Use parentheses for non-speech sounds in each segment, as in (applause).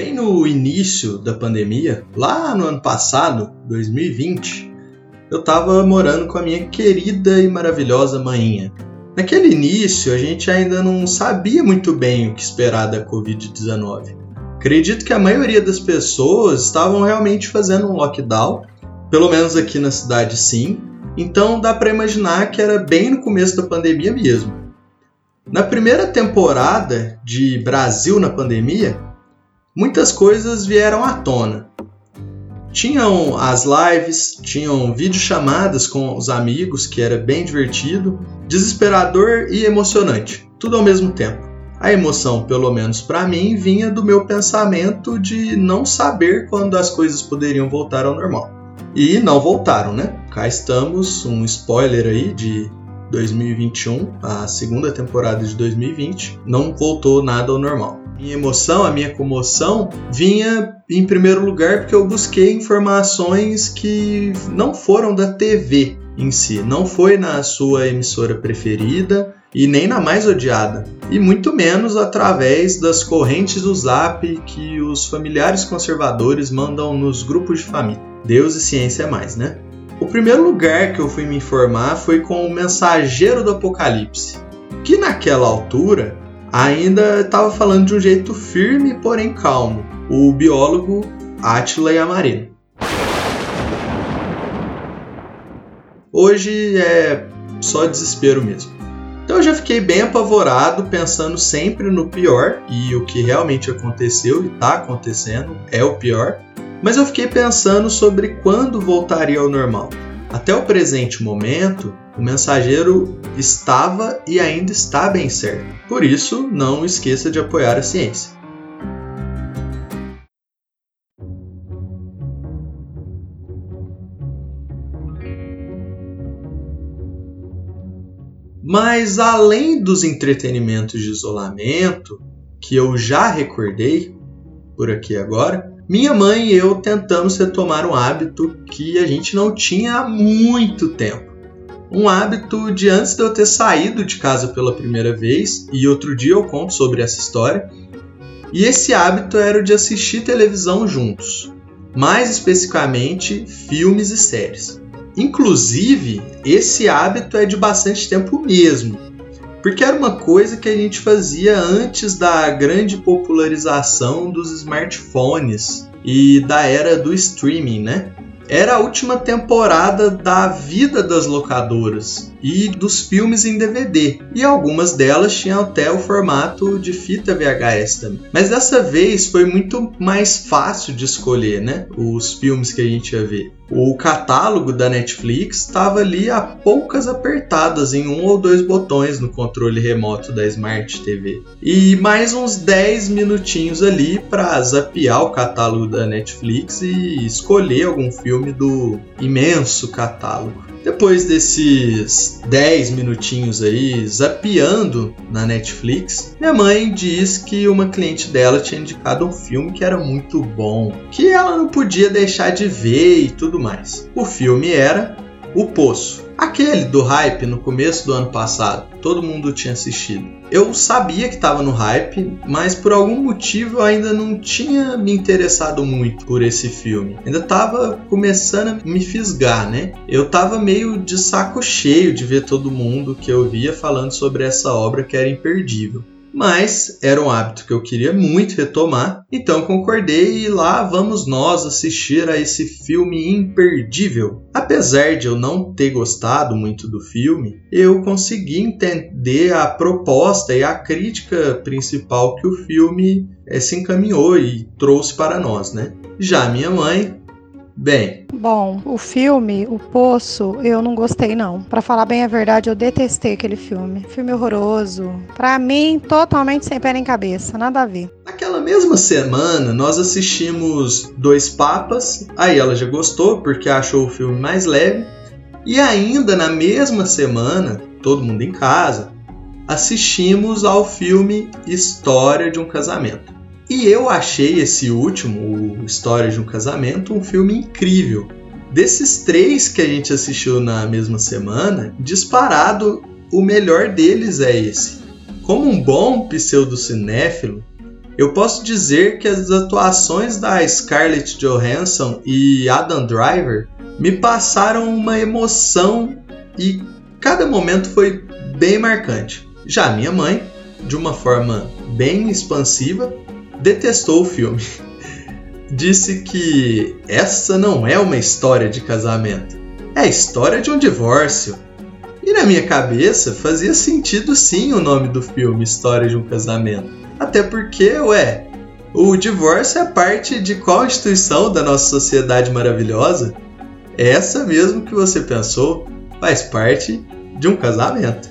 Bem no início da pandemia, lá no ano passado, 2020, eu estava morando com a minha querida e maravilhosa mainha. Naquele início, a gente ainda não sabia muito bem o que esperar da Covid-19. Acredito que a maioria das pessoas estavam realmente fazendo um lockdown, pelo menos aqui na cidade sim, então dá para imaginar que era bem no começo da pandemia mesmo. Na primeira temporada de Brasil na pandemia, muitas coisas vieram à tona. Tinham as lives, tinham videochamadas com os amigos, que era bem divertido, desesperador e emocionante, tudo ao mesmo tempo. A emoção, pelo menos para mim, vinha do meu pensamento de não saber quando as coisas poderiam voltar ao normal. E não voltaram, né? Cá estamos, um spoiler aí de 2021, a segunda temporada de 2020, não voltou nada ao normal minha emoção, a minha comoção, vinha em primeiro lugar porque eu busquei informações que não foram da TV em si, não foi na sua emissora preferida e nem na mais odiada, e muito menos através das correntes do Zap que os familiares conservadores mandam nos grupos de família. Deus e ciência é mais, né? O primeiro lugar que eu fui me informar foi com o Mensageiro do Apocalipse, que naquela altura ainda estava falando de um jeito firme, porém calmo, o biólogo Attila Yamarino. Hoje é só desespero mesmo. Então eu já fiquei bem apavorado, pensando sempre no pior, e o que realmente aconteceu e está acontecendo é o pior. Mas eu fiquei pensando sobre quando voltaria ao normal. Até o presente momento, o mensageiro estava e ainda está bem certo. Por isso, não esqueça de apoiar a ciência. Mas além dos entretenimentos de isolamento, que eu já recordei por aqui agora, minha mãe e eu tentamos retomar um hábito que a gente não tinha há muito tempo um hábito de antes de eu ter saído de casa pela primeira vez, e outro dia eu conto sobre essa história. E esse hábito era o de assistir televisão juntos, mais especificamente filmes e séries. Inclusive, esse hábito é de bastante tempo mesmo, porque era uma coisa que a gente fazia antes da grande popularização dos smartphones e da era do streaming, né? Era a última temporada da vida das locadoras e dos filmes em DVD. E algumas delas tinham até o formato de fita VHS também. Mas dessa vez foi muito mais fácil de escolher, né? Os filmes que a gente ia ver. O catálogo da Netflix estava ali a poucas apertadas em um ou dois botões no controle remoto da Smart TV. E mais uns 10 minutinhos ali para zapear o catálogo da Netflix e escolher algum filme do imenso catálogo. Depois desses 10 minutinhos aí zapeando na Netflix, minha mãe diz que uma cliente dela tinha indicado um filme que era muito bom, que ela não podia deixar de ver e tudo mais. O filme era O Poço. Aquele do hype no começo do ano passado, todo mundo tinha assistido. Eu sabia que estava no hype, mas por algum motivo eu ainda não tinha me interessado muito por esse filme. Ainda estava começando a me fisgar, né? Eu estava meio de saco cheio de ver todo mundo que eu via falando sobre essa obra que era imperdível mas era um hábito que eu queria muito retomar, então concordei e lá vamos nós assistir a esse filme imperdível. Apesar de eu não ter gostado muito do filme, eu consegui entender a proposta e a crítica principal que o filme é, se encaminhou e trouxe para nós, né? Já minha mãe Bem. Bom, o filme, O Poço, eu não gostei não. Para falar bem a verdade, eu detestei aquele filme. Filme horroroso. Para mim, totalmente sem pé nem cabeça, nada a ver. Naquela mesma semana, nós assistimos Dois Papas. Aí ela já gostou porque achou o filme mais leve. E ainda na mesma semana, todo mundo em casa, assistimos ao filme História de um Casamento. E eu achei esse último, o História de um Casamento, um filme incrível. Desses três que a gente assistiu na mesma semana, disparado, o melhor deles é esse. Como um bom pseudo-cinéfilo, eu posso dizer que as atuações da Scarlett Johansson e Adam Driver me passaram uma emoção e cada momento foi bem marcante. Já minha mãe, de uma forma bem expansiva, detestou o filme. (laughs) Disse que essa não é uma história de casamento, é a história de um divórcio. E na minha cabeça fazia sentido sim o nome do filme História de um Casamento. Até porque, ué, o divórcio é parte de qual instituição da nossa sociedade maravilhosa? Essa mesmo que você pensou faz parte de um casamento.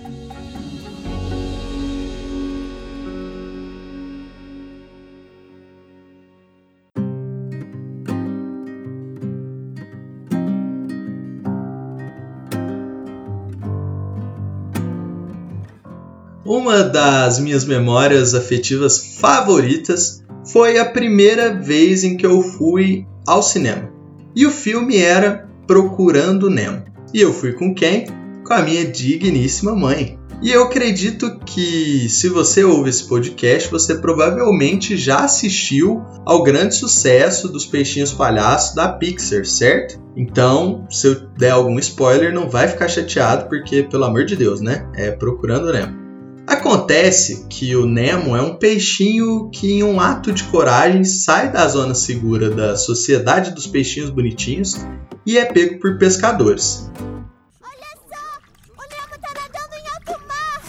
Uma das minhas memórias afetivas favoritas foi a primeira vez em que eu fui ao cinema. E o filme era Procurando Nemo. E eu fui com quem? Com a minha digníssima mãe. E eu acredito que se você ouve esse podcast, você provavelmente já assistiu ao grande sucesso dos Peixinhos Palhaços da Pixar, certo? Então, se eu der algum spoiler, não vai ficar chateado, porque, pelo amor de Deus, né? É Procurando Nemo. Acontece que o Nemo é um peixinho que, em um ato de coragem, sai da zona segura da sociedade dos peixinhos bonitinhos e é pego por pescadores. Olha só! O Nemo tá nadando em alto mar!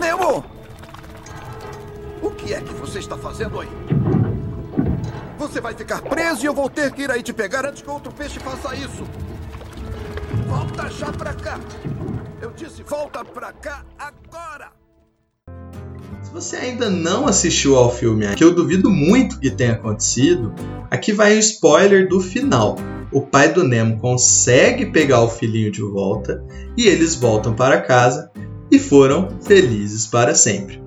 Nemo! O que é que você está fazendo aí? Você vai ficar preso e eu vou ter que ir aí te pegar antes que outro peixe faça isso. Volta já pra cá. Disse, volta pra cá agora. Se você ainda não assistiu ao filme, que eu duvido muito que tenha acontecido, aqui vai um spoiler do final. O pai do Nemo consegue pegar o filhinho de volta e eles voltam para casa e foram felizes para sempre.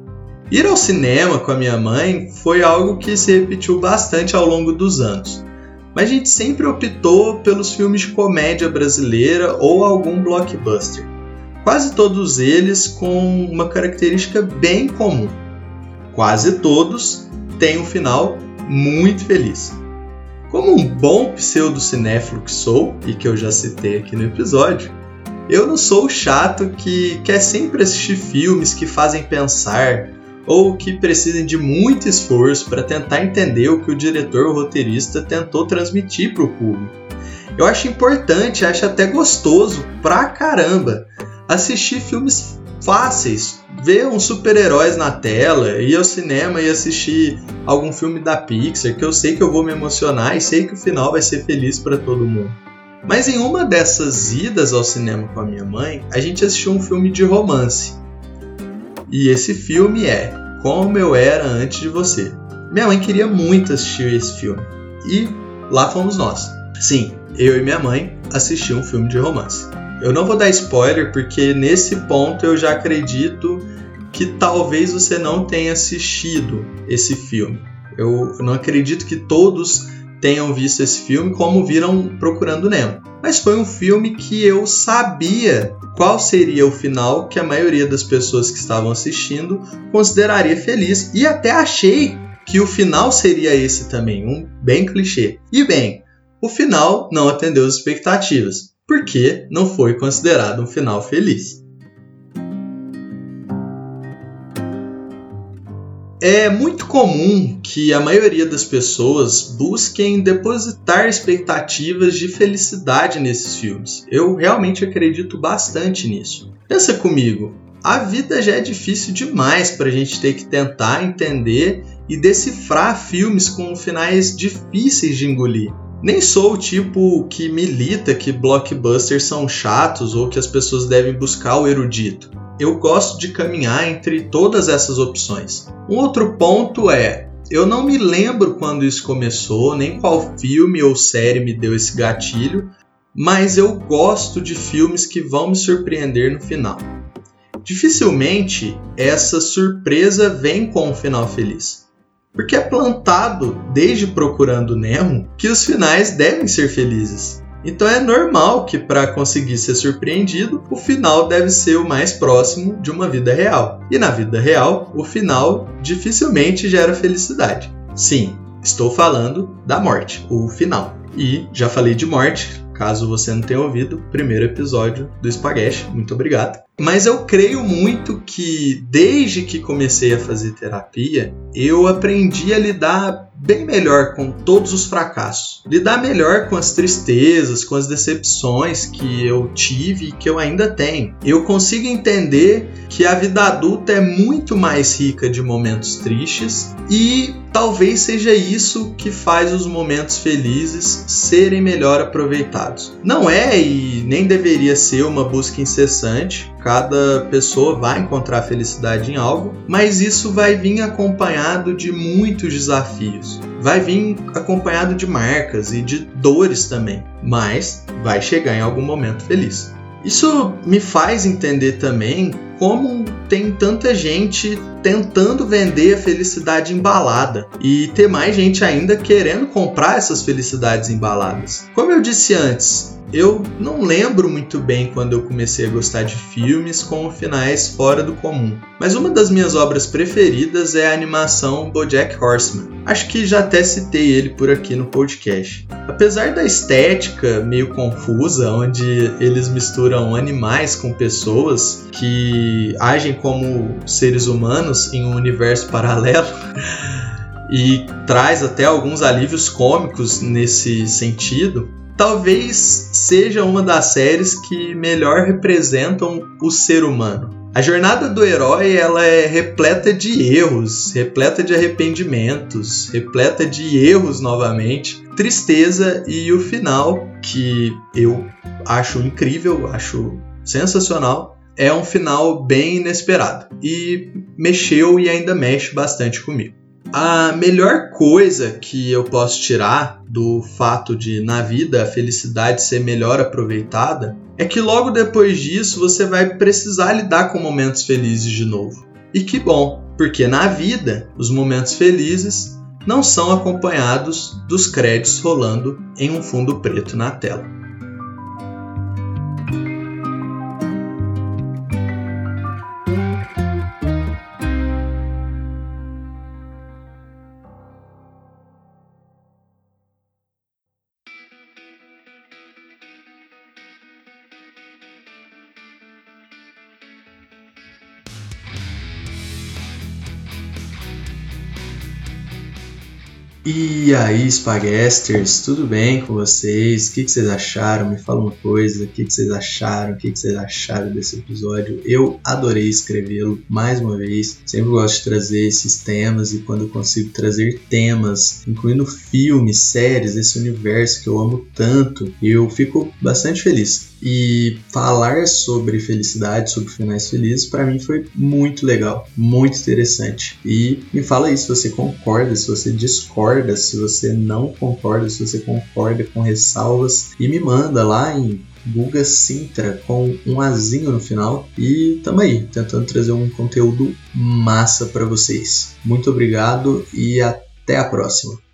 Ir ao cinema com a minha mãe foi algo que se repetiu bastante ao longo dos anos, mas a gente sempre optou pelos filmes de comédia brasileira ou algum blockbuster. Quase todos eles com uma característica bem comum. Quase todos têm um final muito feliz. Como um bom pseudo-cinéfilo que sou, e que eu já citei aqui no episódio, eu não sou o chato que quer sempre assistir filmes que fazem pensar ou que precisem de muito esforço para tentar entender o que o diretor ou roteirista tentou transmitir para o público. Eu acho importante, acho até gostoso pra caramba assistir filmes fáceis, ver uns super-heróis na tela, ir ao cinema e assistir algum filme da Pixar que eu sei que eu vou me emocionar e sei que o final vai ser feliz para todo mundo. Mas em uma dessas idas ao cinema com a minha mãe, a gente assistiu um filme de romance. E esse filme é Como Eu Era Antes de Você. Minha mãe queria muito assistir esse filme. E lá fomos nós. Sim, eu e minha mãe assistimos um filme de romance. Eu não vou dar spoiler porque nesse ponto eu já acredito que talvez você não tenha assistido esse filme. Eu não acredito que todos tenham visto esse filme como viram Procurando Nemo. Mas foi um filme que eu sabia qual seria o final que a maioria das pessoas que estavam assistindo consideraria feliz e até achei que o final seria esse também, um bem clichê. E bem, o final não atendeu as expectativas, porque não foi considerado um final feliz. É muito comum que a maioria das pessoas busquem depositar expectativas de felicidade nesses filmes. Eu realmente acredito bastante nisso. Pensa comigo, a vida já é difícil demais para a gente ter que tentar entender e decifrar filmes com finais difíceis de engolir. Nem sou o tipo que milita que blockbusters são chatos ou que as pessoas devem buscar o erudito eu gosto de caminhar entre todas essas opções. Um outro ponto é, eu não me lembro quando isso começou, nem qual filme ou série me deu esse gatilho, mas eu gosto de filmes que vão me surpreender no final. Dificilmente essa surpresa vem com um final feliz. Porque é plantado desde Procurando Nemo que os finais devem ser felizes. Então é normal que para conseguir ser surpreendido, o final deve ser o mais próximo de uma vida real. E na vida real, o final dificilmente gera felicidade. Sim, estou falando da morte, o final. E já falei de morte, caso você não tenha ouvido, primeiro episódio do Spaghetti. Muito obrigado. Mas eu creio muito que desde que comecei a fazer terapia, eu aprendi a lidar bem melhor com todos os fracassos. Lidar melhor com as tristezas, com as decepções que eu tive e que eu ainda tenho. Eu consigo entender que a vida adulta é muito mais rica de momentos tristes e talvez seja isso que faz os momentos felizes serem melhor aproveitados. Não é e nem deveria ser uma busca incessante cada pessoa vai encontrar felicidade em algo, mas isso vai vir acompanhado de muitos desafios. Vai vir acompanhado de marcas e de dores também, mas vai chegar em algum momento feliz. Isso me faz entender também como tem tanta gente tentando vender a felicidade embalada e ter mais gente ainda querendo comprar essas felicidades embaladas. Como eu disse antes, eu não lembro muito bem quando eu comecei a gostar de filmes com finais fora do comum, mas uma das minhas obras preferidas é a animação BoJack Horseman. Acho que já até citei ele por aqui no podcast. Apesar da estética meio confusa, onde eles misturam animais com pessoas que agem como seres humanos em um universo (laughs) paralelo, e traz até alguns alívios cômicos nesse sentido, talvez seja uma das séries que melhor representam o ser humano. A jornada do herói ela é repleta de erros, repleta de arrependimentos, repleta de erros novamente, tristeza e o final que eu acho incrível, acho sensacional, é um final bem inesperado e mexeu e ainda mexe bastante comigo. A melhor coisa que eu posso tirar do fato de na vida a felicidade ser melhor aproveitada é que logo depois disso você vai precisar lidar com momentos felizes de novo. E que bom, porque na vida os momentos felizes não são acompanhados dos créditos rolando em um fundo preto na tela. E aí, Spagasters, tudo bem com vocês? O que, vocês acharam? Me fala uma coisa, o que, vocês acharam? O que, que vocês acharam desse episódio? Eu adorei escrevê-lo mais uma vez. Sempre gosto de trazer esses temas e quando eu consigo trazer temas, incluindo filmes, séries, esse universo que eu amo tanto, eu fico bastante feliz. E falar sobre felicidade, sobre finais felizes, para mim foi muito legal, muito interessante. E me fala aí se você concorda, se você discorda, se você não concorda, se você concorda com ressalvas. E me manda lá em Guga Sintra com um azinho no final. E tamo aí, tentando trazer um conteúdo massa para vocês. Muito obrigado e até a próxima.